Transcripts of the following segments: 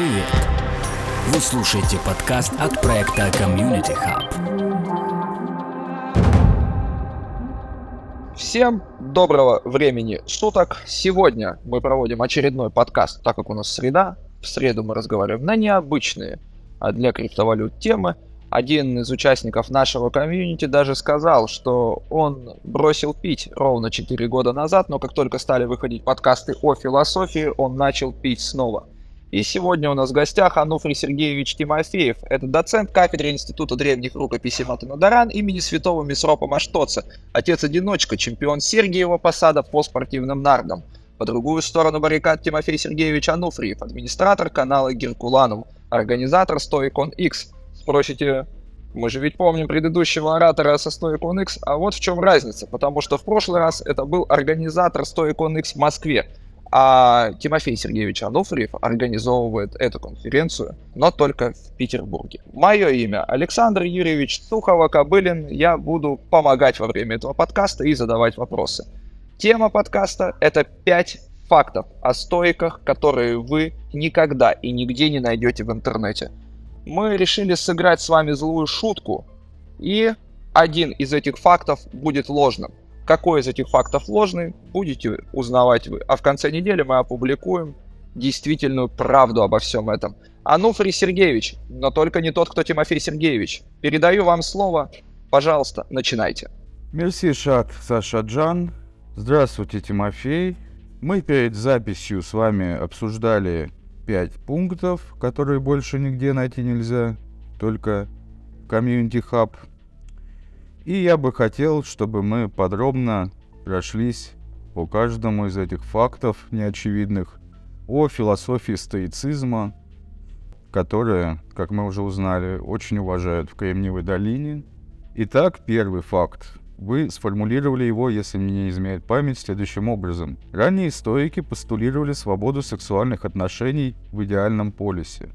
Привет! Вы слушаете подкаст от проекта Community Hub. Всем доброго времени суток. Сегодня мы проводим очередной подкаст, так как у нас среда. В среду мы разговариваем на необычные а для криптовалют темы. Один из участников нашего комьюнити даже сказал, что он бросил пить ровно 4 года назад, но как только стали выходить подкасты о философии, он начал пить снова. И сегодня у нас в гостях Ануфрий Сергеевич Тимофеев. Это доцент кафедры Института древних рукописей Матанадаран имени святого Месропа Маштоца, отец-одиночка, чемпион Сергиева посада по спортивным нардам. По другую сторону баррикад Тимофей Сергеевич Ануфриев, администратор канала Геркуланов, организатор Stoicon X. Спросите, мы же ведь помним предыдущего оратора со Stoicon X, а вот в чем разница, потому что в прошлый раз это был организатор Stoicon X в Москве, а Тимофей Сергеевич Ануфриев организовывает эту конференцию, но только в Петербурге. Мое имя Александр Юрьевич Сухова-Кобылин. Я буду помогать во время этого подкаста и задавать вопросы. Тема подкаста — это 5 фактов о стойках, которые вы никогда и нигде не найдете в интернете. Мы решили сыграть с вами злую шутку, и один из этих фактов будет ложным. Какой из этих фактов ложный, будете узнавать вы. А в конце недели мы опубликуем действительную правду обо всем этом. Ануфрий Сергеевич, но только не тот, кто Тимофей Сергеевич. Передаю вам слово. Пожалуйста, начинайте. Мерси, Шат Саша Джан. Здравствуйте, Тимофей. Мы перед записью с вами обсуждали 5 пунктов, которые больше нигде найти нельзя, только Community Hub. И я бы хотел, чтобы мы подробно прошлись по каждому из этих фактов неочевидных о философии стоицизма, которые, как мы уже узнали, очень уважают в Кремниевой долине. Итак, первый факт. Вы сформулировали его, если мне не изменяет память, следующим образом. Ранние стоики постулировали свободу сексуальных отношений в идеальном полисе.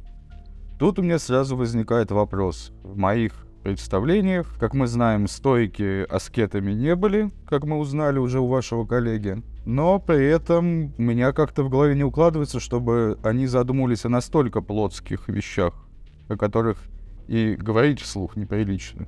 Тут у меня сразу возникает вопрос. В моих представлениях. Как мы знаем, стойки аскетами не были, как мы узнали уже у вашего коллеги. Но при этом у меня как-то в голове не укладывается, чтобы они задумывались о настолько плотских вещах, о которых и говорить вслух неприлично.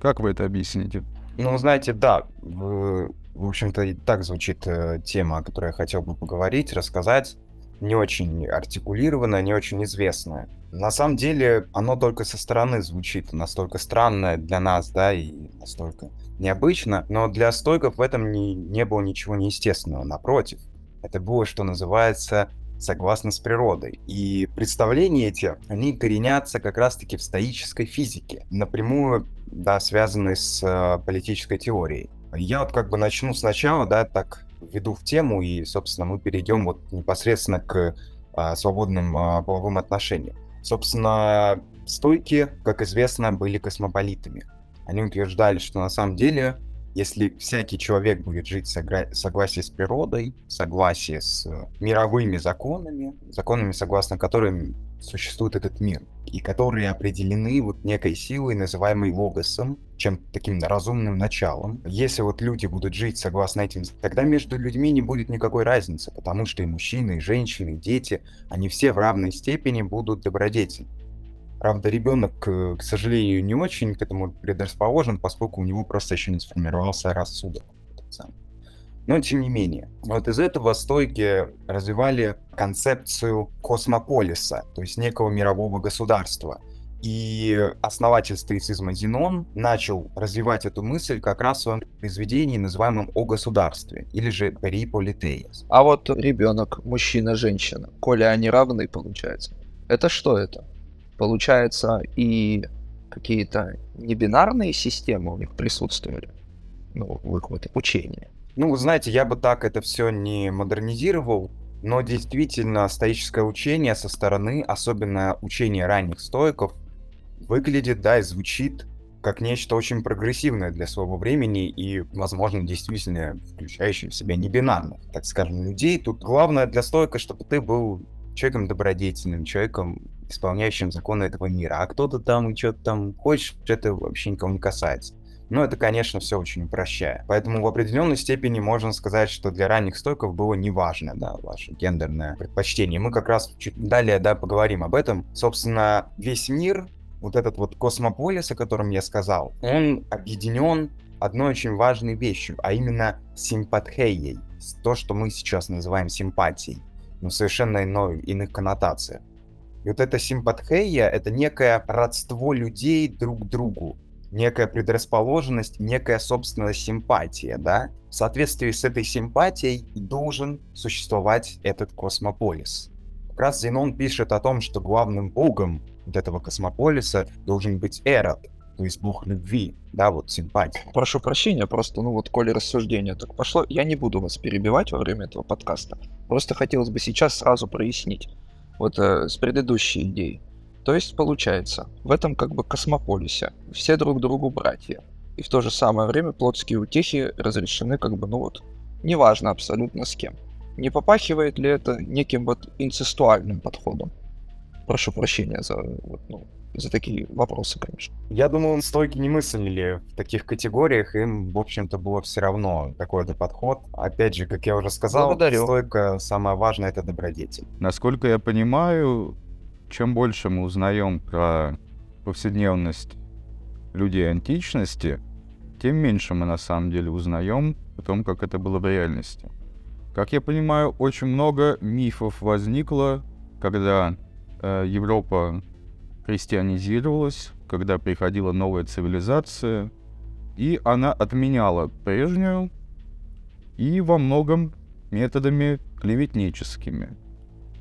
Как вы это объясните? Ну, знаете, да, в, общем-то, и так звучит э, тема, о которой я хотел бы поговорить, рассказать. Не очень артикулированная, не очень известная. На самом деле, оно только со стороны звучит настолько странно для нас, да, и настолько необычно, но для стойков в этом не, не было ничего неестественного, напротив. Это было, что называется, согласно с природой. И представления эти, они коренятся как раз-таки в стоической физике, напрямую, да, связанной с э, политической теорией. Я вот как бы начну сначала, да, так введу в тему, и, собственно, мы перейдем вот непосредственно к а, свободным а, половым отношениям. Собственно, стойки, как известно, были космополитами. Они утверждали, что на самом деле, если всякий человек будет жить в согласии с природой, в согласии с мировыми законами, законами, согласно которым существует этот мир, и которые определены вот некой силой, называемой логосом, чем таким разумным началом. Если вот люди будут жить согласно этим, тогда между людьми не будет никакой разницы, потому что и мужчины, и женщины, и дети, они все в равной степени будут добродетельны. Правда, ребенок, к сожалению, не очень к этому предрасположен, поскольку у него просто еще не сформировался рассудок. Но тем не менее, вот из этого стойки развивали концепцию космополиса, то есть некого мирового государства. И основатель стоицизма Зенон начал развивать эту мысль как раз в своем произведении, называемом «О государстве», или же «Пери Политеес». А вот ребенок, мужчина, женщина, коли они равны, получается, это что это? Получается, и какие-то небинарные системы у них присутствовали, ну, в их вот учении. Ну, знаете, я бы так это все не модернизировал, но действительно стоическое учение со стороны, особенно учение ранних стоиков, выглядит, да, и звучит как нечто очень прогрессивное для своего времени и, возможно, действительно включающее в себя небинарных, так скажем, людей. Тут главное для стойка, чтобы ты был человеком добродетельным, человеком, исполняющим законы этого мира. А кто-то там что-то там хочет, это вообще никого не касается. Но это, конечно, все очень упрощая. Поэтому в определенной степени можно сказать, что для ранних стойков было неважно, да, ваше гендерное предпочтение. Мы как раз чуть далее, да, поговорим об этом. Собственно, весь мир, вот этот вот космополис, о котором я сказал, он объединен одной очень важной вещью, а именно симпатхеей. То, что мы сейчас называем симпатией, но совершенно иной, иных коннотациях. И вот эта симпатхея — это некое родство людей друг к другу, некая предрасположенность, некая собственная симпатия, да? В соответствии с этой симпатией должен существовать этот космополис. Как раз Зенон пишет о том, что главным богом вот этого космополиса должен быть Эрот, то есть бог любви, да, вот симпатия. Прошу прощения, просто, ну вот, коли рассуждение так пошло, я не буду вас перебивать во время этого подкаста. Просто хотелось бы сейчас сразу прояснить вот э, с предыдущей идеей. То есть получается, в этом как бы космополисе все друг другу братья. И в то же самое время плотские утехи разрешены как бы, ну вот, неважно абсолютно с кем. Не попахивает ли это неким вот инцестуальным подходом? Прошу прощения за, вот, ну, за такие вопросы, конечно. Я думаю, стойки не мыслили в таких категориях, им, в общем-то, было все равно какой-то подход. Опять же, как я уже сказал, Благодарю. стойка самое важное — это добродетель. Насколько я понимаю, чем больше мы узнаем про повседневность людей античности, тем меньше мы на самом деле узнаем о том, как это было в реальности. Как я понимаю, очень много мифов возникло, когда э, Европа христианизировалась, когда приходила новая цивилизация, и она отменяла прежнюю и во многом методами клеветническими.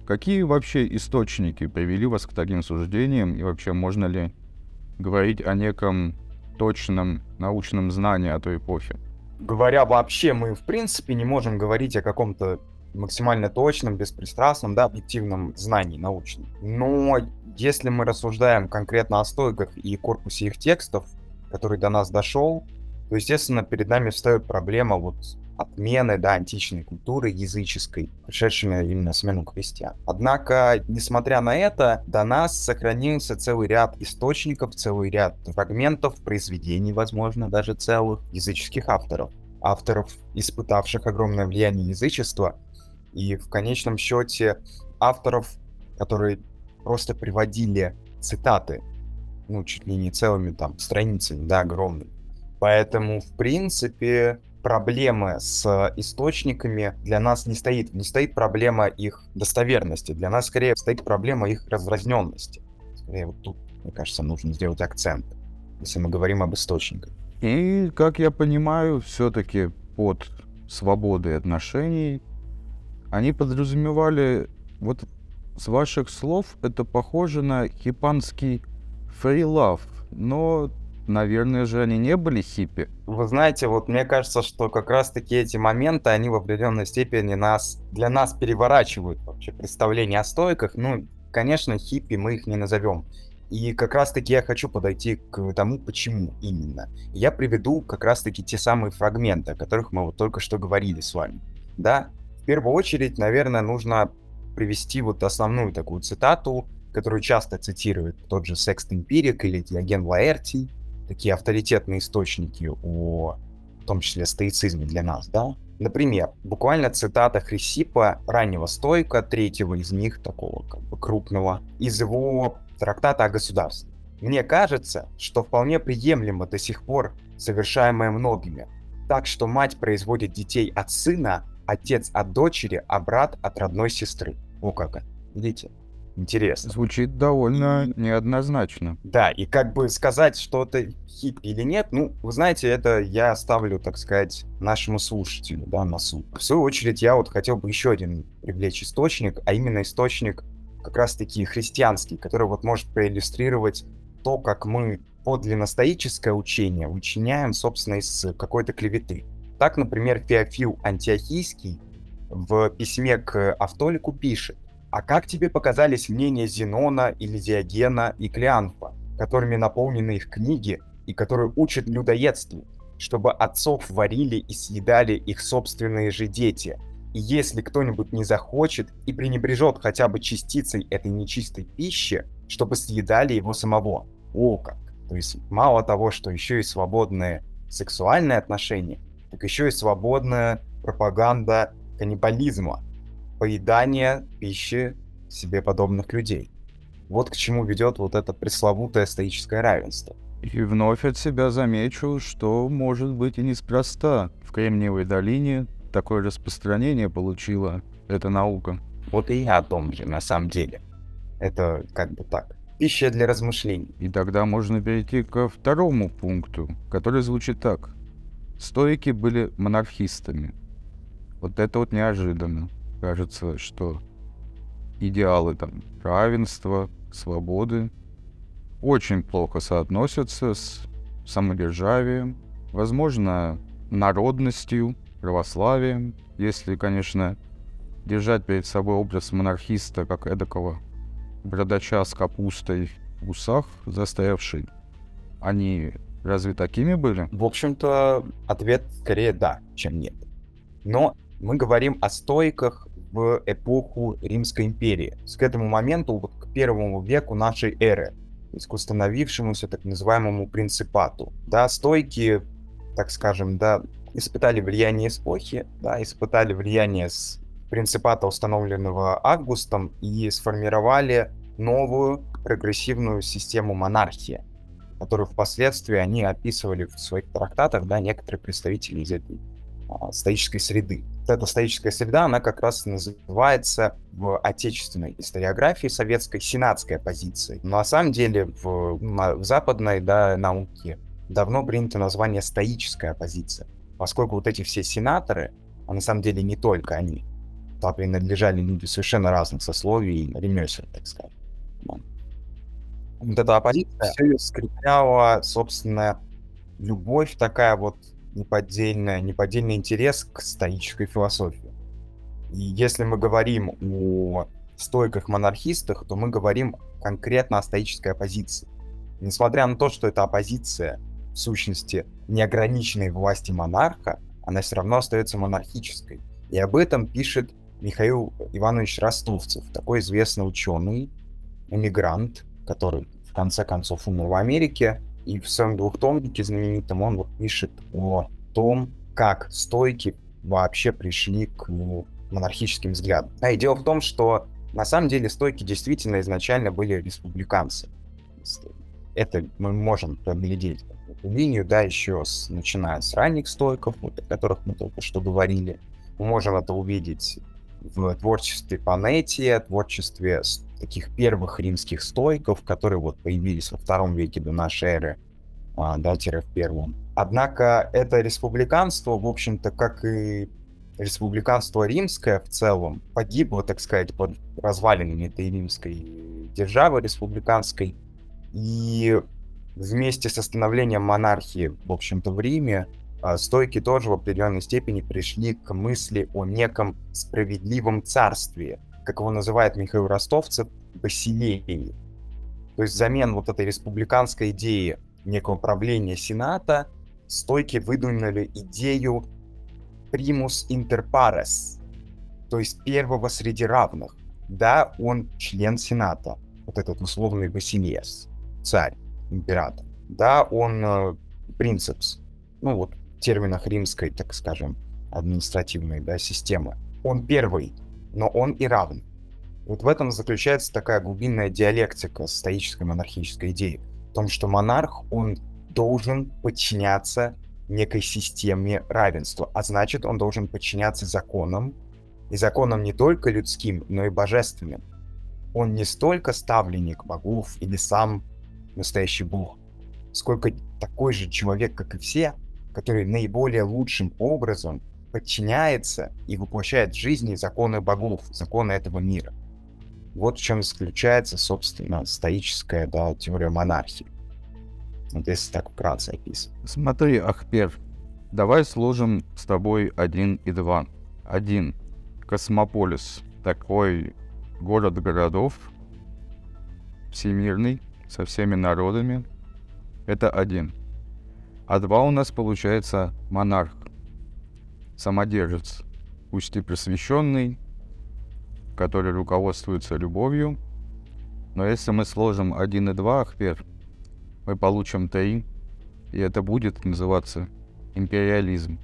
Какие вообще источники привели вас к таким суждениям, и вообще можно ли говорить о неком точном научном знании о той эпохе? Говоря вообще, мы в принципе не можем говорить о каком-то максимально точном, беспристрастном, да, объективном знании научном. Но если мы рассуждаем конкретно о стойках и корпусе их текстов, который до нас дошел, то, естественно, перед нами встает проблема вот отмены да, античной культуры языческой, пришедшей именно смену крестьян. Однако, несмотря на это, до нас сохранился целый ряд источников, целый ряд фрагментов, произведений, возможно, даже целых языческих авторов. Авторов, испытавших огромное влияние язычества, и в конечном счете авторов, которые просто приводили цитаты, ну, чуть ли не целыми там страницами, да, огромными. Поэтому, в принципе, проблемы с источниками для нас не стоит. Не стоит проблема их достоверности. Для нас скорее стоит проблема их разразненности. Скорее вот тут, мне кажется, нужно сделать акцент, если мы говорим об источниках. И, как я понимаю, все-таки под свободой отношений они подразумевали, вот с ваших слов, это похоже на хипанский фрилав, но наверное же, они не были хиппи. Вы знаете, вот мне кажется, что как раз-таки эти моменты, они в определенной степени нас, для нас переворачивают вообще представление о стойках. Ну, конечно, хиппи мы их не назовем. И как раз-таки я хочу подойти к тому, почему именно. Я приведу как раз-таки те самые фрагменты, о которых мы вот только что говорили с вами. Да, в первую очередь, наверное, нужно привести вот основную такую цитату, которую часто цитирует тот же Секст Эмпирик или Диоген Лаэртий, такие авторитетные источники о, в том числе, стоицизме для нас, да? Например, буквально цитата Хрисипа, раннего стойка, третьего из них, такого как бы крупного, из его трактата о государстве. Мне кажется, что вполне приемлемо до сих пор совершаемое многими. Так что мать производит детей от сына, отец от дочери, а брат от родной сестры. О как это. Видите? Интересно. Звучит довольно неоднозначно. Да, и как бы сказать, что это хиппи или нет, ну, вы знаете, это я оставлю, так сказать, нашему слушателю, да, на суд. В свою очередь, я вот хотел бы еще один привлечь источник, а именно источник как раз-таки христианский, который вот может проиллюстрировать то, как мы подлинно стоическое учение вычиняем, собственно, из какой-то клеветы. Так, например, Феофил Антиохийский в письме к Автолику пишет, а как тебе показались мнения Зенона или Диогена и Клеанфа, которыми наполнены их книги и которые учат людоедству, чтобы отцов варили и съедали их собственные же дети? И если кто-нибудь не захочет и пренебрежет хотя бы частицей этой нечистой пищи, чтобы съедали его самого. О как! То есть мало того, что еще и свободные сексуальные отношения, так еще и свободная пропаганда каннибализма, поедание пищи себе подобных людей. Вот к чему ведет вот это пресловутое стоическое равенство. И вновь от себя замечу, что может быть и неспроста. В Кремниевой долине такое распространение получила эта наука. Вот и я о том же, на самом деле. Это как бы так. Пища для размышлений. И тогда можно перейти ко второму пункту, который звучит так. Стоики были монархистами. Вот это вот неожиданно. Кажется, что идеалы там равенства, свободы очень плохо соотносятся с самодержавием, возможно, народностью, православием, если, конечно, держать перед собой образ монархиста как эдакого бродача с капустой в усах застоявший. Они разве такими были? В общем-то, ответ скорее да, чем нет. Но мы говорим о стойках в эпоху Римской империи. С к этому моменту, вот к первому веку нашей эры, к установившемуся так называемому принципату. Да, стойки, так скажем, да, испытали влияние эпохи, да, испытали влияние с принципата, установленного Августом, и сформировали новую прогрессивную систему монархии, которую впоследствии они описывали в своих трактатах, да, некоторые представители из этой стоической среды. Эта стоическая среда, она как раз называется в отечественной историографии советской сенатской оппозицией. Но на самом деле в, в западной да, науке давно принято название стоическая оппозиция, поскольку вот эти все сенаторы, а на самом деле не только они, туда принадлежали люди совершенно разных сословий, ремесел, так сказать. Вот эта оппозиция все скрепляла, собственно, любовь такая вот неподдельная, неподдельный интерес к стоической философии. И если мы говорим о стойках-монархистах, то мы говорим конкретно о стоической оппозиции. Несмотря на то, что эта оппозиция в сущности неограниченной власти монарха, она все равно остается монархической. И об этом пишет Михаил Иванович Ростовцев, такой известный ученый, эмигрант, который в конце концов умер в Америке, и в своем двухтомнике знаменитом он вот пишет о том, как стойки вообще пришли к монархическим взглядам. А и дело в том, что на самом деле стойки действительно изначально были республиканцы. Это мы можем проглядеть эту линию, да, еще с, начиная с ранних стойков, вот, о которых мы только что говорили. Мы можем это увидеть в творчестве Панетия, творчестве таких первых римских стойков, которые вот появились во втором веке до нашей эры, а, да, в первом. Однако это республиканство, в общем-то, как и республиканство римское в целом, погибло, так сказать, под развалинами этой римской державы республиканской. И вместе с становлением монархии, в общем-то, в Риме, а, стойки тоже в определенной степени пришли к мысли о неком справедливом царстве, как его называет Михаил Ростовцев, Басилевии. То есть взамен вот этой республиканской идеи некого правления Сената, стойки выдвинули идею примус inter pares, то есть первого среди равных. Да, он член Сената, вот этот условный Басилиес, царь, император. Да, он э, ну вот в терминах римской, так скажем, административной да, системы. Он первый, но он и равный. Вот в этом заключается такая глубинная диалектика стоической монархической идеи. В том, что монарх, он должен подчиняться некой системе равенства, а значит, он должен подчиняться законам, и законам не только людским, но и божественным. Он не столько ставленник богов или сам настоящий бог, сколько такой же человек, как и все, который наиболее лучшим образом подчиняется и воплощает в жизни законы богов, законы этого мира. Вот в чем заключается, собственно, стоическая да, теория монархии. Вот если так вкратце описывать. Смотри, Ахпер, давай сложим с тобой один и два. Один. Космополис. Такой город городов. Всемирный. Со всеми народами. Это один. А два у нас получается монарх. Самодержец. Пусть и просвещенный, который руководствуется любовью. Но если мы сложим 1 и 2 ахпер, мы получим 3, и это будет называться империализм.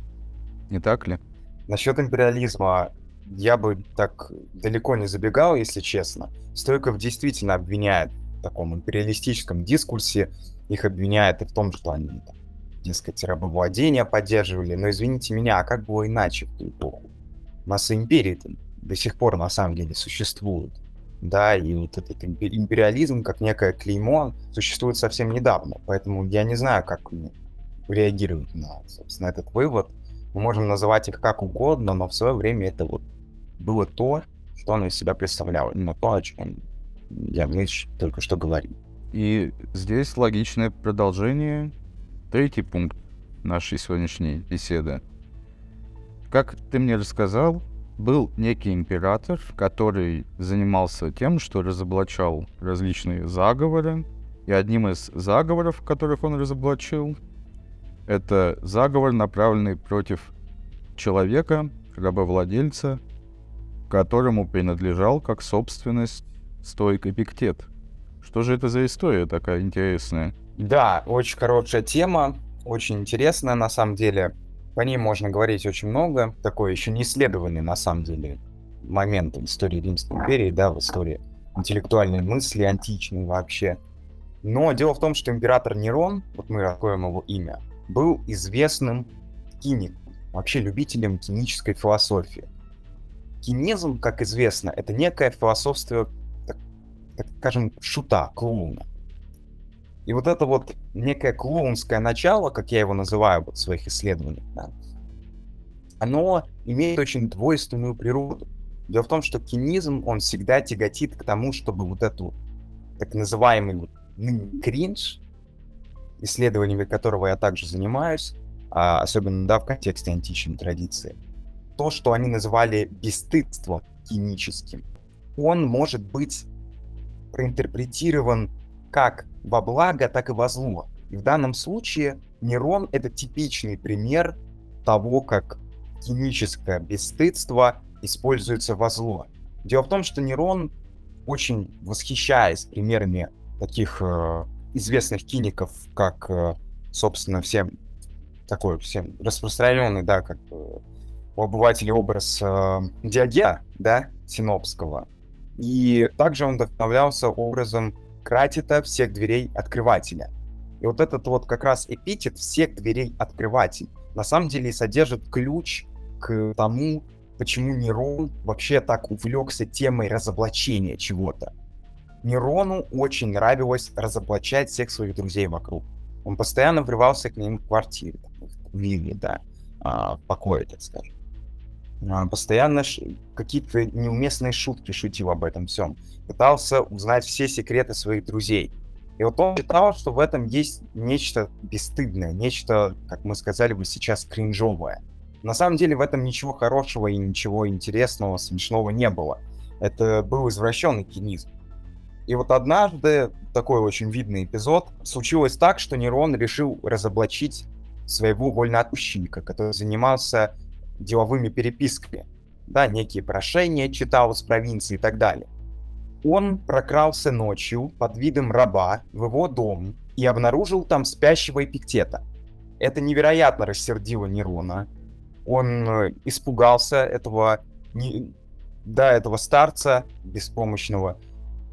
Не так ли? Насчет империализма я бы так далеко не забегал, если честно. Стойков действительно обвиняет в таком империалистическом дискурсе. Их обвиняют и в том, что они, там, дескать, рабовладение поддерживали. Но извините меня, а как было иначе в ту эпоху? Масса империй до сих пор на самом деле существует. Да, и вот этот империализм, как некое клеймо, существует совсем недавно. Поэтому я не знаю, как реагировать на, собственно, этот вывод. Мы можем называть их как угодно, но в свое время это вот было то, что оно из себя представляло. Именно то, о чем я Мич только что говорил. И здесь логичное продолжение. Третий пункт нашей сегодняшней беседы. Как ты мне рассказал, был некий император, который занимался тем, что разоблачал различные заговоры. И одним из заговоров, которых он разоблачил, это заговор, направленный против человека, рабовладельца, которому принадлежал как собственность стойк Эпиктет. Что же это за история такая интересная? Да, очень хорошая тема, очень интересная на самом деле. По ней можно говорить очень много. Такой еще не исследованный на самом деле момент в истории Римской империи, да, в истории интеллектуальной мысли, античной вообще. Но дело в том, что император Нерон, вот мы раскроем его имя, был известным киником, вообще любителем кинической философии. Кинизм, как известно, это некое философство, так, так скажем, шута, клоуна. И вот это вот некое клоунское начало, как я его называю вот в своих исследованиях, да, оно имеет очень двойственную природу. Дело в том, что кинизм, он всегда тяготит к тому, чтобы вот эту так называемый вот кринж, исследованиями которого я также занимаюсь, а, особенно да, в контексте античной традиции, то, что они называли бесстыдством киническим, он может быть проинтерпретирован как во благо, так и во зло. И в данном случае Нерон — это типичный пример того, как киническое бесстыдство используется во зло. Дело в том, что Нерон, очень восхищаясь примерами таких э, известных киников, как, э, собственно, всем такой всем распространенный, да, как э, у обывателей образ э, Диогена, да, Синопского. И также он вдохновлялся образом Кратита всех дверей открывателя. И вот этот вот как раз эпитет всех дверей открыватель на самом деле содержит ключ к тому, почему Нерон вообще так увлекся темой разоблачения чего-то. Нерону очень нравилось разоблачать всех своих друзей вокруг. Он постоянно врывался к ним в квартиру, в вилле, да, а, в покое, так скажем. А, постоянно какие-то неуместные шутки шутил об этом всем. Пытался узнать все секреты своих друзей. И вот он считал, что в этом есть нечто бесстыдное, нечто, как мы сказали бы сейчас, кринжовое. На самом деле в этом ничего хорошего и ничего интересного, смешного не было. Это был извращенный кинизм. И вот однажды, такой очень видный эпизод, случилось так, что Нерон решил разоблачить своего вольноотпущенника, который занимался деловыми переписками. Да, некие прошения читал из провинции и так далее. Он прокрался ночью под видом раба в его дом и обнаружил там спящего эпиктета. Это невероятно рассердило Нерона. Он э, испугался этого, не, да, этого старца беспомощного,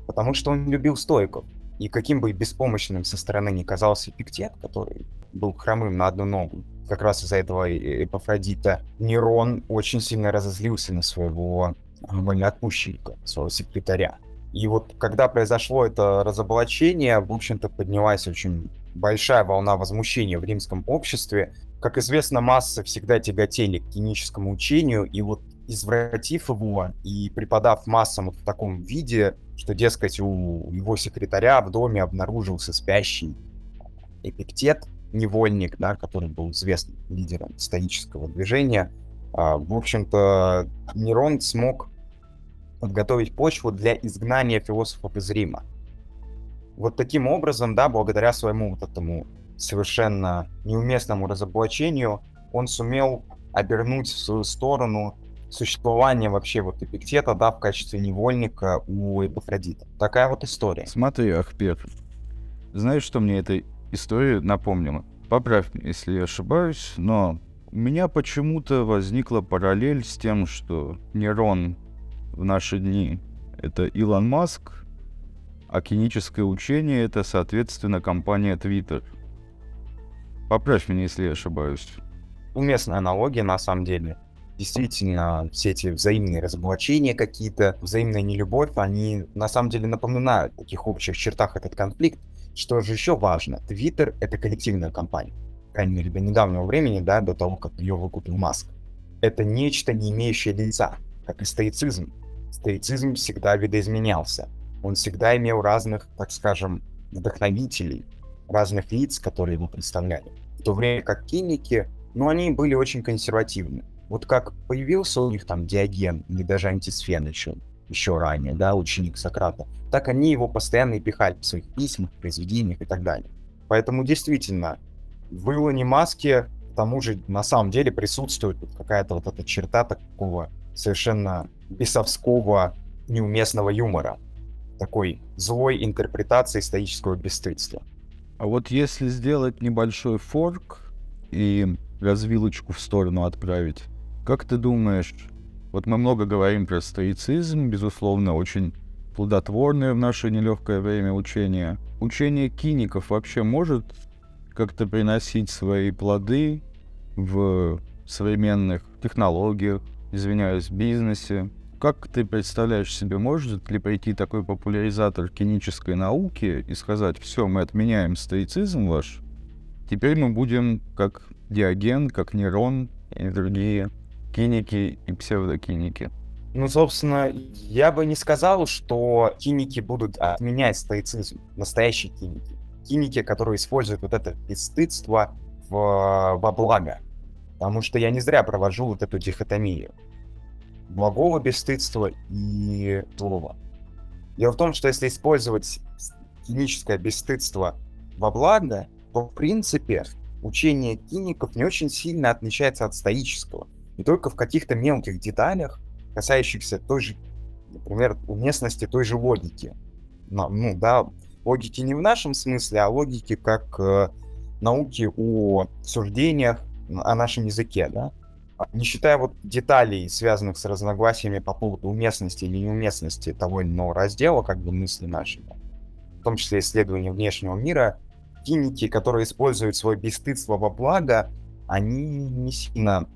потому что он любил стойков. И каким бы беспомощным со стороны не казался Эпиктет, который был хромым на одну ногу, как раз из-за этого Эпофродита, Нерон очень сильно разозлился на своего вольноотпущенника, своего секретаря. И вот когда произошло это разоблачение, в общем-то, поднялась очень большая волна возмущения в римском обществе. Как известно, массы всегда тяготели к клиническому учению, и вот извратив его и преподав массам вот в таком виде, что, дескать, у его секретаря в доме обнаружился спящий эпиктет, невольник, да, который был известным лидером стоического движения. А, в общем-то, Нерон смог подготовить почву для изгнания философов из Рима. Вот таким образом, да, благодаря своему вот этому совершенно неуместному разоблачению, он сумел обернуть в свою сторону существование вообще вот Эпиктета, да, в качестве невольника у Эпофродита. Такая вот история. Смотри, Ахпер, знаешь, что мне эта история напомнила? Поправь меня, если я ошибаюсь, но у меня почему-то возникла параллель с тем, что нейрон в наши дни — это Илон Маск, а киническое учение — это, соответственно, компания Twitter. Поправь меня, если я ошибаюсь. Уместная аналогия, на самом деле. Действительно, все эти взаимные разоблачения какие-то, взаимная нелюбовь, они на самом деле напоминают в таких общих чертах этот конфликт. Что же еще важно, Twitter — это коллективная компания. По крайней мере, до недавнего времени, да, до того, как ее выкупил Маск. Это нечто, не имеющее лица, как и стоицизм. Стоицизм всегда видоизменялся. Он всегда имел разных, так скажем, вдохновителей, разных лиц, которые его представляли. В то время как киники, ну, они были очень консервативны. Вот как появился у них там Диоген или даже Антисфен еще, еще ранее, да, ученик Сократа, так они его постоянно и пихали в своих письмах, произведениях и так далее. Поэтому действительно, в Илоне Маске, к тому же, на самом деле присутствует какая-то вот эта черта такого совершенно бесовского, неуместного юмора. Такой злой интерпретации стоического бесстыдства. А вот если сделать небольшой форк и развилочку в сторону отправить, как ты думаешь, вот мы много говорим про стоицизм, безусловно, очень плодотворное в наше нелегкое время учение. Учение киников вообще может как-то приносить свои плоды в современных технологиях, извиняюсь, бизнесе. Как ты представляешь себе, может ли прийти такой популяризатор кинической науки и сказать, все, мы отменяем стоицизм ваш, теперь мы будем как Диоген, как Нерон и другие киники и псевдокиники? Ну, собственно, я бы не сказал, что киники будут отменять стоицизм, настоящие киники. Киники, которые используют вот это бесстыдство в, во благо. Потому что я не зря провожу вот эту дихотомию благого бесстыдства и злого. Дело в том, что если использовать киническое бесстыдство во благо, то, в принципе, учение киников не очень сильно отличается от стоического. Не только в каких-то мелких деталях, касающихся той же, например, уместности той же логики. Но, ну да, логики не в нашем смысле, а логики как э, науки о суждениях о нашем языке, да. А, не считая вот деталей, связанных с разногласиями по поводу уместности или неуместности того или иного раздела, как бы мысли наши, в том числе исследования внешнего мира, киники, которые используют свое бесстыдство во благо, они не сильно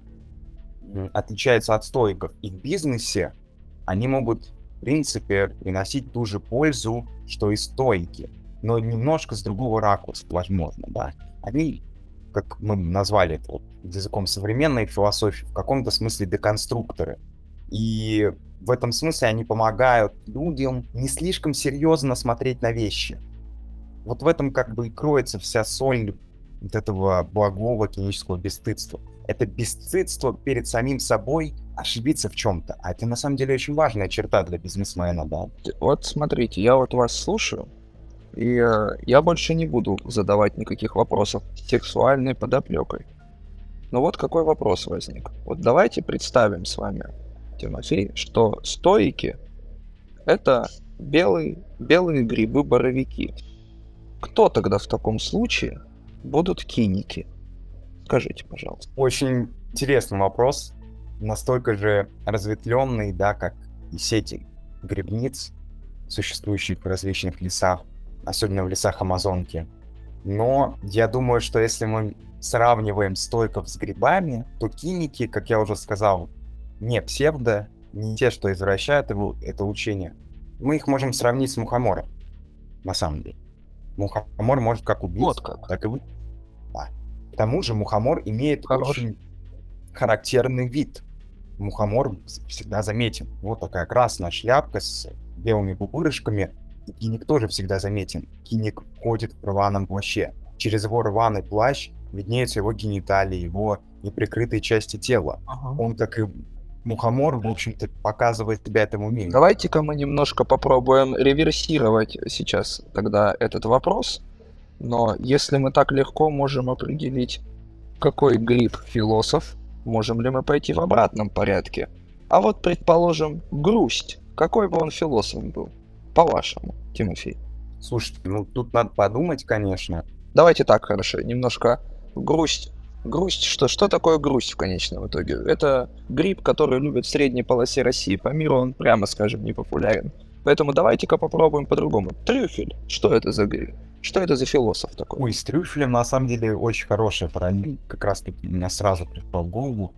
отличаются от стоиков. И в бизнесе они могут, в принципе, приносить ту же пользу, что и стойки, но немножко с другого ракурса, возможно, да. Они как мы назвали это вот, языком современной философии, в каком-то смысле деконструкторы. И в этом смысле они помогают людям не слишком серьезно смотреть на вещи. Вот в этом как бы и кроется вся соль вот этого благого клинического бесстыдства. Это бесстыдство перед самим собой ошибиться в чем-то. А это на самом деле очень важная черта для бизнесмена, да. Вот смотрите, я вот вас слушаю, и э, я больше не буду задавать никаких вопросов с сексуальной подоплекой. Но вот какой вопрос возник. Вот давайте представим с вами, Тимофей, что стоики — это белые, белые грибы-боровики. Кто тогда в таком случае будут киники? Скажите, пожалуйста. Очень интересный вопрос. Настолько же разветвленный, да, как и сети грибниц, существующих в различных лесах особенно в лесах Амазонки. Но я думаю, что если мы сравниваем стойков с грибами, то киники, как я уже сказал, не псевдо, не те, что извращают его, это учение. Мы их можем сравнить с мухомором, на самом деле. Мухомор может как убить, вот как. так и вы. К тому же мухомор имеет Хорош. очень характерный вид. Мухомор всегда заметен. Вот такая красная шляпка с белыми пупырышками, Киник тоже всегда заметен. Киник ходит в рваном плаще. Через его рваный плащ виднеются его гениталии, его неприкрытые части тела. Ага. Он, как и мухомор, в общем-то, показывает себя этому миру. Давайте-ка мы немножко попробуем реверсировать сейчас тогда этот вопрос. Но если мы так легко можем определить, какой гриб философ, можем ли мы пойти в обратном порядке? А вот, предположим, грусть. Какой бы он философ был? По-вашему, Тимофей. Слушайте, ну тут надо подумать, конечно. Давайте так, хорошо, немножко грусть. Грусть, что, что такое грусть в конечном итоге? Это гриб, который любят в средней полосе России. По миру он, прямо скажем, не популярен. Поэтому давайте-ка попробуем по-другому. Трюфель. Что это за гриб? Что это за философ такой? Ой, с трюфелем на самом деле очень хорошая параллель. Как раз таки меня сразу пришла в голову.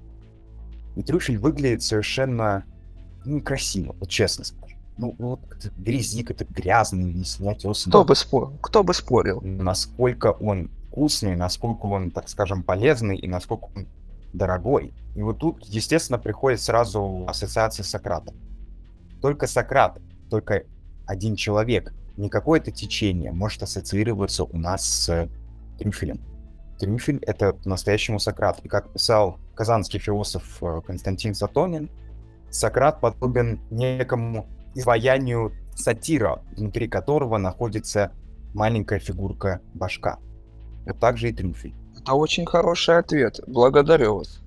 И трюфель выглядит совершенно некрасиво, вот честно скажу. Ну, вот это грязик, это грязный, не снять Кто бы спорил? Кто бы спорил? Насколько он вкусный, насколько он, так скажем, полезный и насколько он дорогой. И вот тут, естественно, приходит сразу ассоциация с Сократом. Только Сократ, только один человек, не какое-то течение может ассоциироваться у нас с трюфелем. Трюфель — это по-настоящему Сократ. И как писал казанский философ э, Константин Сатонин, Сократ подобен некому изваянию сатира, внутри которого находится маленькая фигурка башка. Вот так же и трюфель. Это очень хороший ответ. Благодарю вас.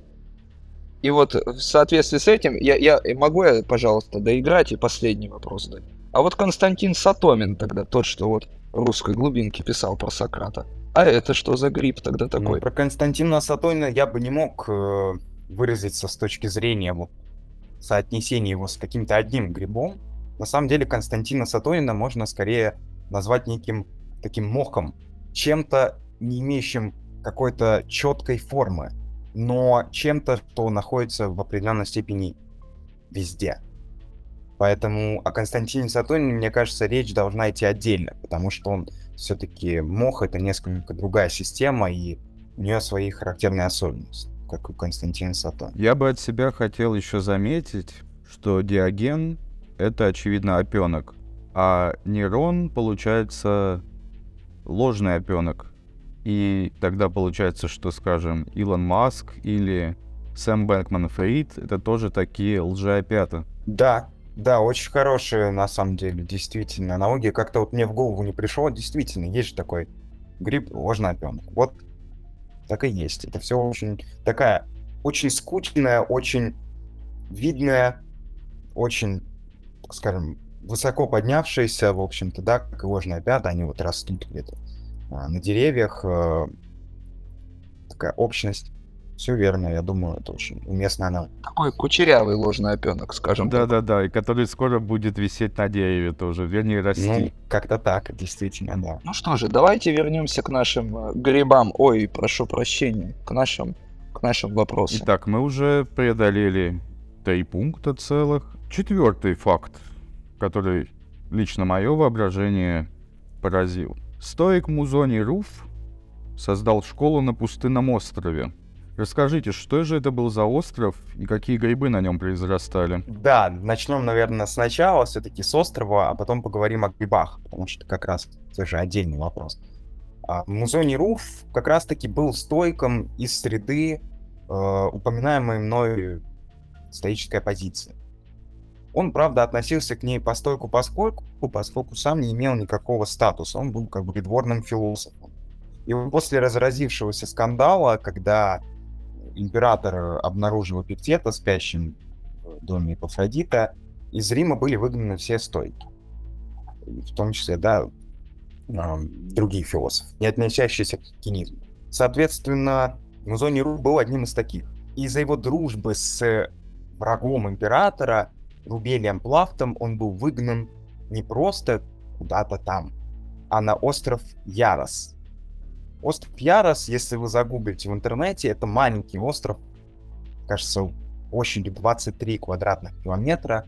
И вот в соответствии с этим, я, я могу я, пожалуйста, доиграть и последний вопрос дать? А вот Константин Сатомин тогда, тот, что вот русской глубинки писал про Сократа. А это что за гриб тогда ну, такой? Ну, про Константина Сатомина я бы не мог э, выразиться с точки зрения вот, соотнесения его с каким-то одним грибом. На самом деле Константина Сатонина можно скорее назвать неким таким мохом, чем-то не имеющим какой-то четкой формы, но чем-то, что находится в определенной степени везде. Поэтому о Константине Сатонине, мне кажется, речь должна идти отдельно, потому что он все-таки мох это несколько другая система, и у нее свои характерные особенности, как у Константина Сатонина. Я бы от себя хотел еще заметить, что Диоген — это, очевидно, опенок, а нейрон, получается, ложный опенок. И тогда получается, что, скажем, Илон Маск или Сэм Бэнкман Фрид — это тоже такие лжеопята. Да, да, очень хорошая, на самом деле, действительно, аналогия. Как-то вот мне в голову не пришло. Действительно, есть же такой гриб ложнопенок. Вот так и есть. Это все очень такая, очень скучная, очень видная, очень, скажем, высоко поднявшаяся, в общем-то, да, как и ложная пята, они вот растут где-то на деревьях, э, такая общность. Все верно, я думаю, это очень уместно она. Такой кучерявый ложный опенок, скажем Да-да-да, и который скоро будет висеть на дереве тоже, вернее, расти. Ну, как-то так, действительно, да. Ну что же, давайте вернемся к нашим э, грибам. Ой, прошу прощения, к нашим, к нашим вопросам. Итак, мы уже преодолели три пункта целых. Четвертый факт, который лично мое воображение поразил. Стоик Музони Руф создал школу на пустынном острове. Расскажите, что же это был за остров и какие грибы на нем произрастали? Да, начнем, наверное, сначала все-таки с острова, а потом поговорим о грибах, потому что как раз это же отдельный вопрос. А, Музони Руф как раз-таки был стойком из среды, э, упоминаемой мной стоической оппозиции. Он, правда, относился к ней постойку поскольку, поскольку сам не имел никакого статуса. Он был как бы придворным философом. И после разразившегося скандала, когда император обнаружил Эпиктета спящим в доме Эпофродита, из Рима были выгнаны все стойки. В том числе, да, другие философы, не относящиеся к кинизму. Соответственно, Музони Ру был одним из таких. Из-за его дружбы с врагом императора Рубелием Плафтом он был выгнан не просто куда-то там, а на остров Ярос. Остров Ярос, если вы загуглите в интернете, это маленький остров, кажется, площадью 23 квадратных километра,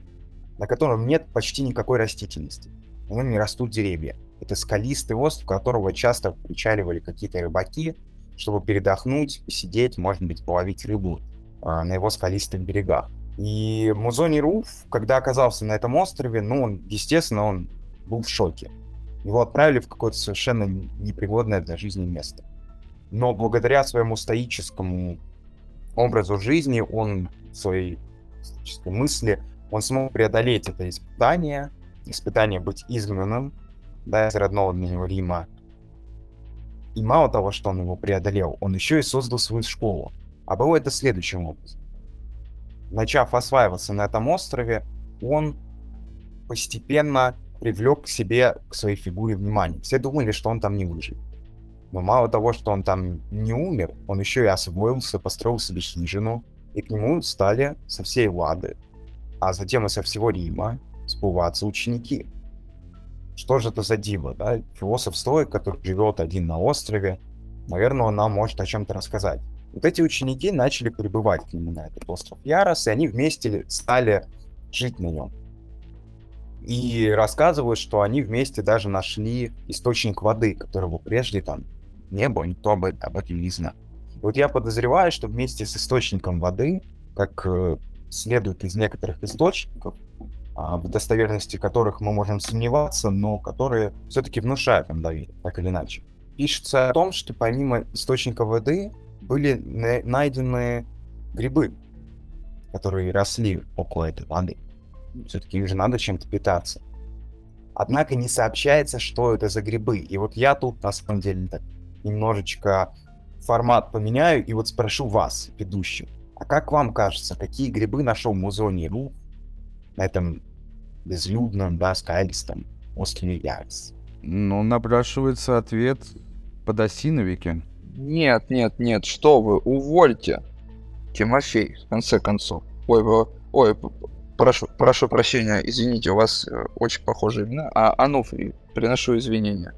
на котором нет почти никакой растительности. На нем не растут деревья. Это скалистый остров, которого часто причаливали какие-то рыбаки, чтобы передохнуть, посидеть, может быть, половить рыбу э, на его скалистых берегах. И Музони Руф, когда оказался на этом острове, ну, он, естественно, он был в шоке. Его отправили в какое-то совершенно непригодное для жизни место. Но благодаря своему стоическому образу жизни, он в своей стоической мысли, он смог преодолеть это испытание, испытание быть изгнанным да, из родного для него Рима. И мало того, что он его преодолел, он еще и создал свою школу. А было это следующим образом начав осваиваться на этом острове, он постепенно привлек к себе, к своей фигуре внимание. Все думали, что он там не выживет. Но мало того, что он там не умер, он еще и освоился, построил себе хижину, и к нему стали со всей Лады, а затем и со всего Рима сбываться ученики. Что же это за диво, да? Философ стоик, который живет один на острове, наверное, он нам может о чем-то рассказать. Вот эти ученики начали прибывать к нему на этот остров Ярос, и они вместе стали жить на нем. И рассказывают, что они вместе даже нашли источник воды, которого прежде там не было, никто об, этом не знал. Вот я подозреваю, что вместе с источником воды, как э, следует из некоторых источников, а, в достоверности которых мы можем сомневаться, но которые все-таки внушают нам доверие, так или иначе. Пишется о том, что помимо источника воды были найдены грибы, которые росли около этой воды. Все-таки им же надо чем-то питаться. Однако не сообщается, что это за грибы. И вот я тут, на самом деле, так немножечко формат поменяю и вот спрошу вас, ведущих. А как вам кажется, какие грибы нашел Музоний Ру на этом безлюдном, да, скалистом острове Ярс? Ну, напрашивается ответ подосиновики. Нет, нет, нет, что вы, увольте. Тимофей, в конце концов. Ой, ой, прошу, прошу прощения, извините, у вас э, очень похожие имена. А, Ануфрий, приношу извинения.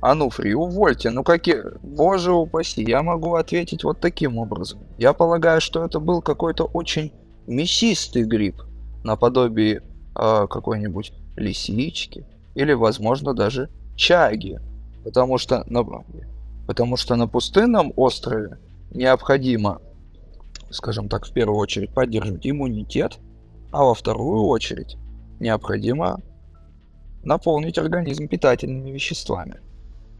Ануфрий, увольте, ну какие... Боже упаси, я могу ответить вот таким образом. Я полагаю, что это был какой-то очень мясистый гриб, наподобие э, какой-нибудь лисички или, возможно, даже чаги. Потому что, потому что на пустынном острове необходимо, скажем так, в первую очередь поддерживать иммунитет, а во вторую очередь необходимо наполнить организм питательными веществами.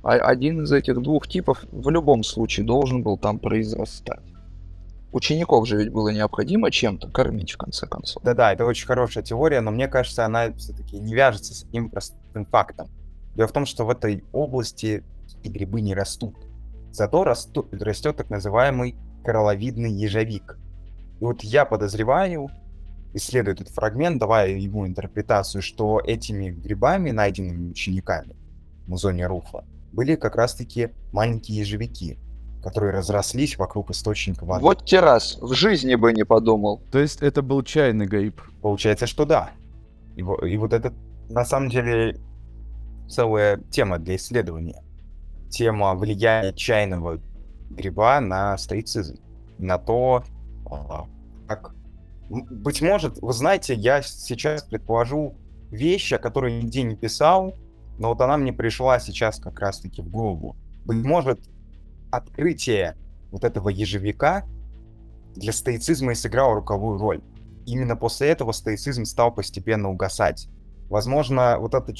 А один из этих двух типов в любом случае должен был там произрастать. Учеников же ведь было необходимо чем-то кормить, в конце концов. Да-да, это очень хорошая теория, но мне кажется, она все-таки не вяжется с одним простым фактом. Дело в том, что в этой области и грибы не растут. Зато растут, растет так называемый коралловидный ежовик. И вот я подозреваю, исследуя этот фрагмент, давая ему интерпретацию, что этими грибами, найденными учениками в музоне Руфа, были как раз-таки маленькие ежевики, которые разрослись вокруг источника воды. Вот те раз, в жизни бы не подумал. То есть это был чайный гриб? Получается, что да. И, и вот это на самом деле целая тема для исследования. Тема влияния чайного гриба на стоицизм. На то, а, как... Быть может, вы знаете, я сейчас предположу вещь, о которой нигде не писал, но вот она мне пришла сейчас как раз-таки в голову. Быть может, открытие вот этого ежевика для стоицизма и сыграло руковую роль. Именно после этого стоицизм стал постепенно угасать. Возможно, вот это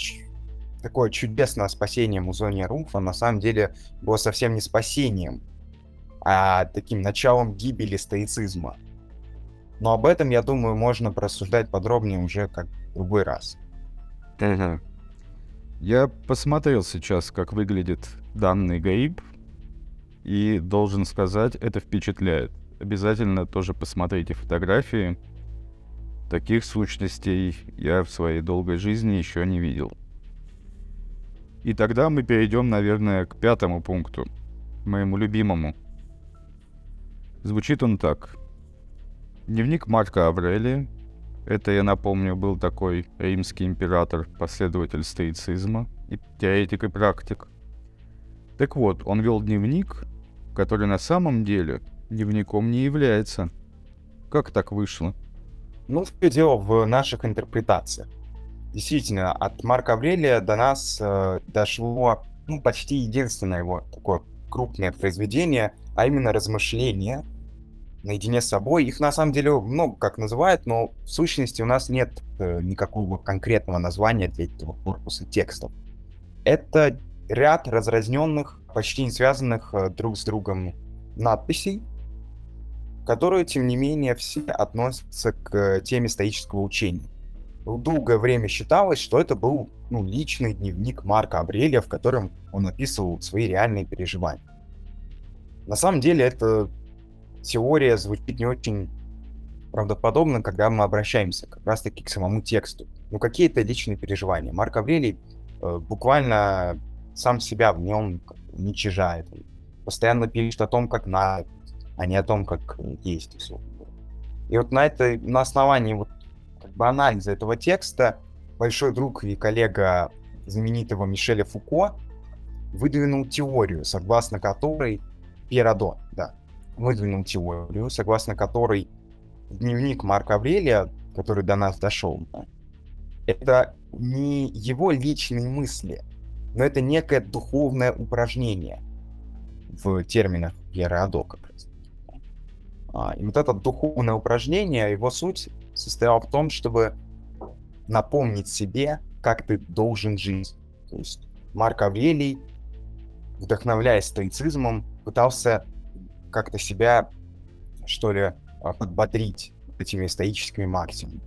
такое чудесное спасение Музония Руфа на самом деле было совсем не спасением, а таким началом гибели стоицизма. Но об этом, я думаю, можно просуждать подробнее уже как в другой раз. Я посмотрел сейчас, как выглядит данный гаиб, и должен сказать, это впечатляет. Обязательно тоже посмотрите фотографии. Таких сущностей я в своей долгой жизни еще не видел. И тогда мы перейдем, наверное, к пятому пункту, моему любимому. Звучит он так. Дневник Марка Аврелия. Это, я напомню, был такой римский император, последователь стоицизма и теоретик и практик. Так вот, он вел дневник, который на самом деле дневником не является. Как так вышло? Ну, все дело в наших интерпретациях. Действительно, от Марка Аврелия до нас э, дошло ну, почти единственное его такое крупное произведение, а именно размышления наедине с собой. Их на самом деле много как называют, но в сущности у нас нет э, никакого конкретного названия для этого корпуса текстов. Это ряд разразненных, почти не связанных э, друг с другом надписей, которые, тем не менее, все относятся к э, теме стоического учения долгое время считалось, что это был ну, личный дневник Марка Абрелия, в котором он описывал свои реальные переживания. На самом деле эта теория звучит не очень правдоподобно, когда мы обращаемся как раз-таки к самому тексту. Ну, какие это личные переживания. Марк Аврелий э, буквально сам себя в нем уничижает. Постоянно пишет о том, как надо, а не о том, как есть. Условно. И вот на, это, на основании вот, бы анализа этого текста большой друг и коллега знаменитого Мишеля Фуко выдвинул теорию, согласно которой Пирадо, да, выдвинул теорию, согласно которой дневник Марка Аврелия, который до нас дошел, это не его личные мысли, но это некое духовное упражнение в терминах Пьера Адо. А, и вот это духовное упражнение, его суть состояла в том, чтобы напомнить себе, как ты должен жить. То есть Марк Аврелий, вдохновляясь стоицизмом, пытался как-то себя, что ли, а, подбодрить этими стоическими максимумами.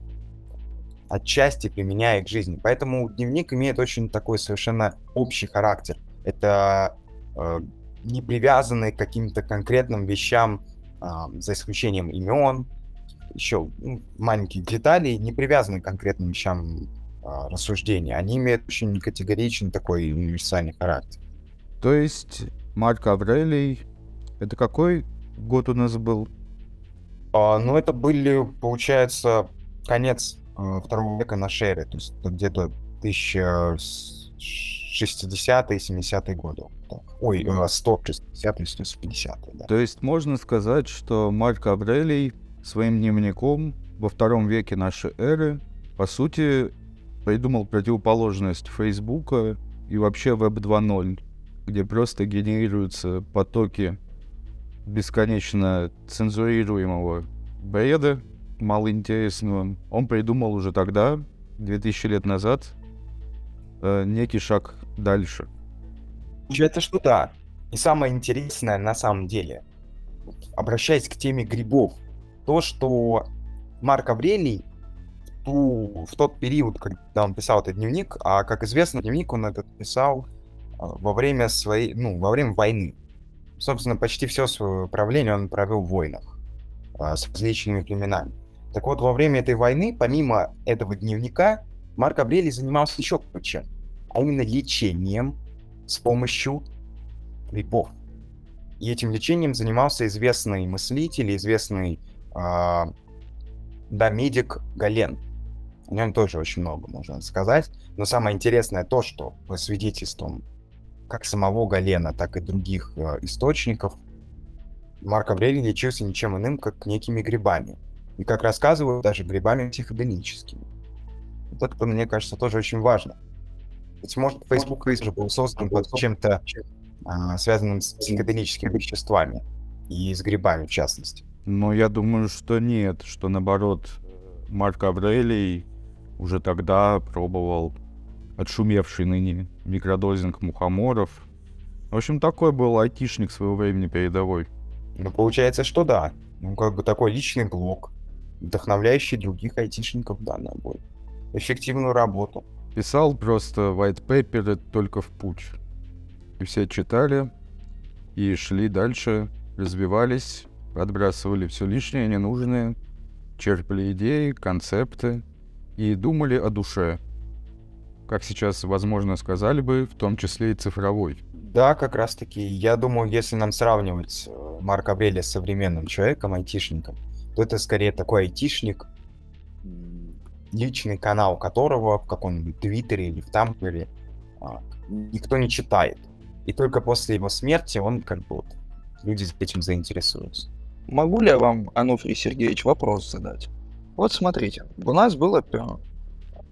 Отчасти применяя их к жизни. Поэтому дневник имеет очень такой совершенно общий характер. Это э, не привязанный к каким-то конкретным вещам, э, за исключением имен, еще ну, маленьких деталей, не привязаны к конкретным вещам э, рассуждения. Они имеют очень категоричный такой универсальный характер. То есть Марк Аврелий, это какой год у нас был? А, ну, это были, получается, конец а, второго века нашей эры, то есть где-то 1060-е, 70-е годы. Ой, 160-е, 150-е, да. То есть можно сказать, что Марк Аврелий своим дневником во втором веке нашей эры, по сути, придумал противоположность Фейсбука и вообще Web 2.0, где просто генерируются потоки бесконечно цензурируемого бреда, малоинтересного. Он придумал уже тогда, 2000 лет назад, э, некий шаг дальше. Это что да. И самое интересное на самом деле, обращаясь к теме грибов, то, что Марк Аврелий ту, в тот период, когда он писал этот дневник, а как известно, дневник он этот писал а, во время своей, ну, во время войны. Собственно, почти все свое правление он провел в войнах а, с различными племенами. Так вот, во время этой войны, помимо этого дневника, Марк Аврелий занимался еще чем, а именно лечением с помощью грибов. И этим лечением занимался известный мыслитель, известный э, да, медик Гален. О нем тоже очень много можно сказать. Но самое интересное то, что по свидетельствам как самого Галена, так и других э, источников, Марк Аврелий лечился ничем иным, как некими грибами. И, как рассказывают, даже грибами психоделическими. Вот это, мне кажется, тоже очень важно. Ведь, может, Facebook тоже был создан под чем-то а, связанным с психоделическими веществами. И с грибами, в частности. Но я думаю, что нет, что наоборот, Марк Аврелий уже тогда пробовал отшумевший ныне микродозинг мухоморов. В общем, такой был айтишник своего времени передовой. Ну, получается, что да. Ну, как бы такой личный блог, вдохновляющий других айтишников, да, на более эффективную работу. Писал просто white paper только в путь. И все читали, и шли дальше, развивались, отбрасывали все лишнее, ненужное, черпали идеи, концепты и думали о душе. Как сейчас, возможно, сказали бы, в том числе и цифровой. Да, как раз таки. Я думаю, если нам сравнивать э, Марка Аврелия с современным человеком, айтишником, то это скорее такой айтишник, личный канал которого в каком-нибудь Твиттере или в Тампере а, никто не читает. И только после его смерти он как бы вот, люди этим заинтересуются. Могу ли я вам, Ануфрий Сергеевич, вопрос задать? Вот смотрите, у нас было...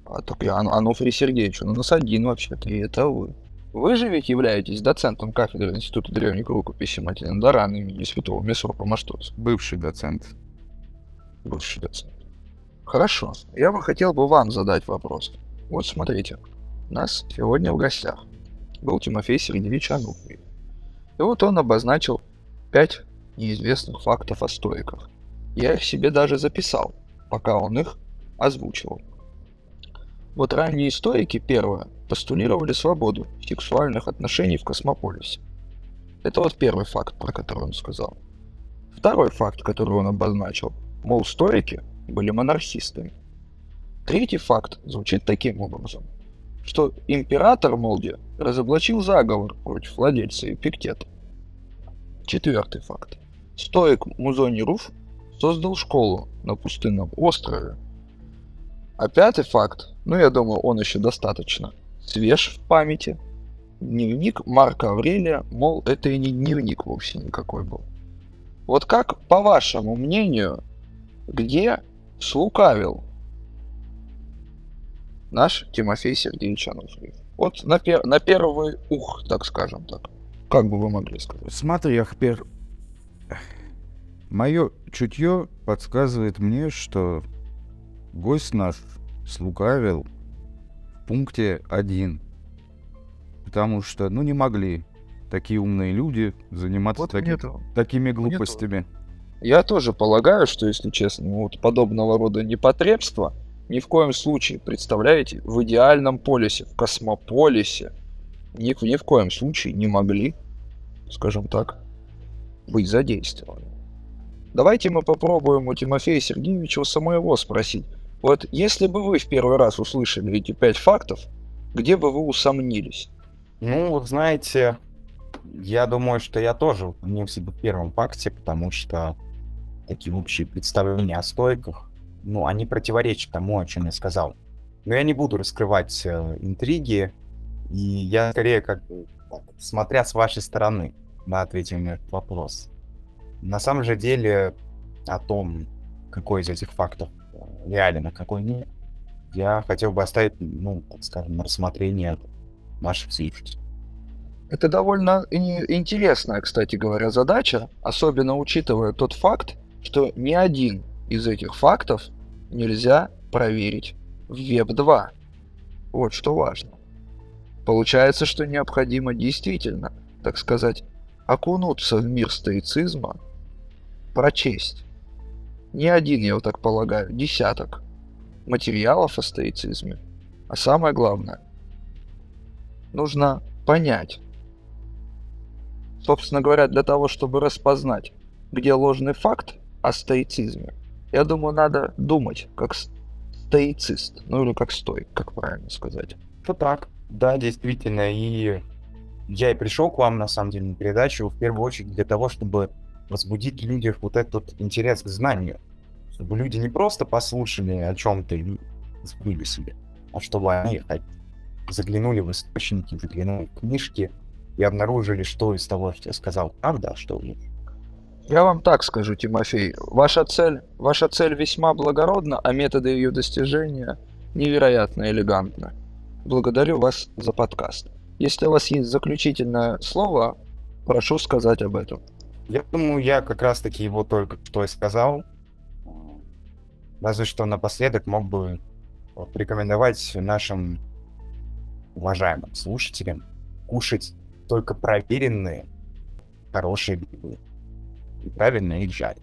А, я Ануфрий Сергеевич, у нас один вообще-то, и это вы. Вы же ведь являетесь доцентом кафедры Института древних рукописей Матина Дарана имени святого Месопа Маштоса. Бывший доцент. Бывший доцент. Хорошо. Я бы хотел бы вам задать вопрос. Вот смотрите. У нас сегодня в гостях был Тимофей Сергеевич Ануфрий. И вот он обозначил пять неизвестных фактов о стоиках. Я их себе даже записал, пока он их озвучивал. Вот ранние стоики, первое, постулировали свободу сексуальных отношений в космополисе. Это вот первый факт, про который он сказал. Второй факт, который он обозначил, мол, стоики были монархистами. Третий факт звучит таким образом. что император Молди разоблачил заговор против владельца Эпиктета. Четвертый факт. Стоик Музони Руф создал школу на пустынном острове. А пятый факт, ну я думаю, он еще достаточно свеж в памяти. Дневник Марка Аврелия, мол, это и не дневник вовсе никакой был. Вот как, по вашему мнению, где слукавил наш Тимофей Сергеевич Ануфриев? Вот на, пер на первый ух, так скажем так. Как бы вы могли сказать? Смотри, Ахпер, мое чутье подсказывает мне, что гость наш слукавил в пункте 1. Потому что, ну, не могли такие умные люди заниматься Вот таки- мне-то- такими глупостями. Я тоже полагаю, что, если честно, ну, вот подобного рода непотребства ни в коем случае, представляете, в идеальном полисе, в космополисе, ни, ни в коем случае не могли, скажем так, быть задействованы. Давайте мы попробуем у Тимофея Сергеевича у самого спросить. Вот если бы вы в первый раз услышали эти пять фактов, где бы вы усомнились? Ну, знаете, я думаю, что я тоже усомнился бы в первом факте, потому что такие общие представления о стойках, ну, они противоречат тому, о чем я сказал. Но я не буду раскрывать э, интриги, и я скорее как бы, смотря с вашей стороны, да, ответил на этот вопрос. На самом же деле о том, какой из этих фактов э, реален, а какой нет, я хотел бы оставить, ну, скажем, на рассмотрение ваших слушателей. Это довольно интересная, кстати говоря, задача, особенно учитывая тот факт, что ни один из этих фактов нельзя проверить в Web2. Вот что важно. Получается, что необходимо действительно, так сказать, окунуться в мир стоицизма, прочесть. Не один, я вот так полагаю, десяток материалов о стоицизме. А самое главное, нужно понять, собственно говоря, для того, чтобы распознать, где ложный факт о стоицизме, я думаю, надо думать как стоицист, ну или как стоик, как правильно сказать. Ну так, да, действительно, и я и пришел к вам, на самом деле, на передачу, в первую очередь для того, чтобы возбудить в людях вот этот интерес к знанию. Чтобы люди не просто послушали о чем-то и забыли себе, а чтобы они заглянули в источники, заглянули в книжки и обнаружили, что из того, что я сказал, правда, а что нет. Я вам так скажу, Тимофей, ваша цель, ваша цель весьма благородна, а методы ее достижения невероятно элегантны. Благодарю вас за подкаст. Если у вас есть заключительное слово, прошу сказать об этом. Я думаю, я как раз-таки его только что и сказал. Разве что напоследок мог бы вот рекомендовать нашим уважаемым слушателям кушать только проверенные хорошие грибы. И правильно их жарить.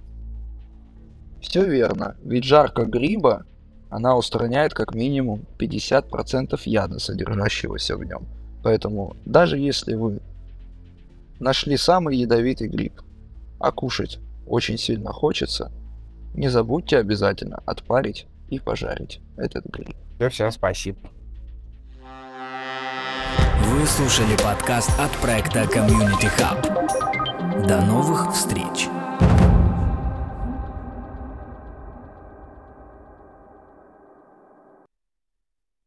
Все верно, ведь жарка гриба, она устраняет как минимум 50% яда, содержащегося в нем. Поэтому даже если вы нашли самый ядовитый гриб, а кушать очень сильно хочется, не забудьте обязательно отпарить и пожарить этот гриб. Все, все, спасибо. Вы слушали подкаст от проекта Community Hub. До новых встреч!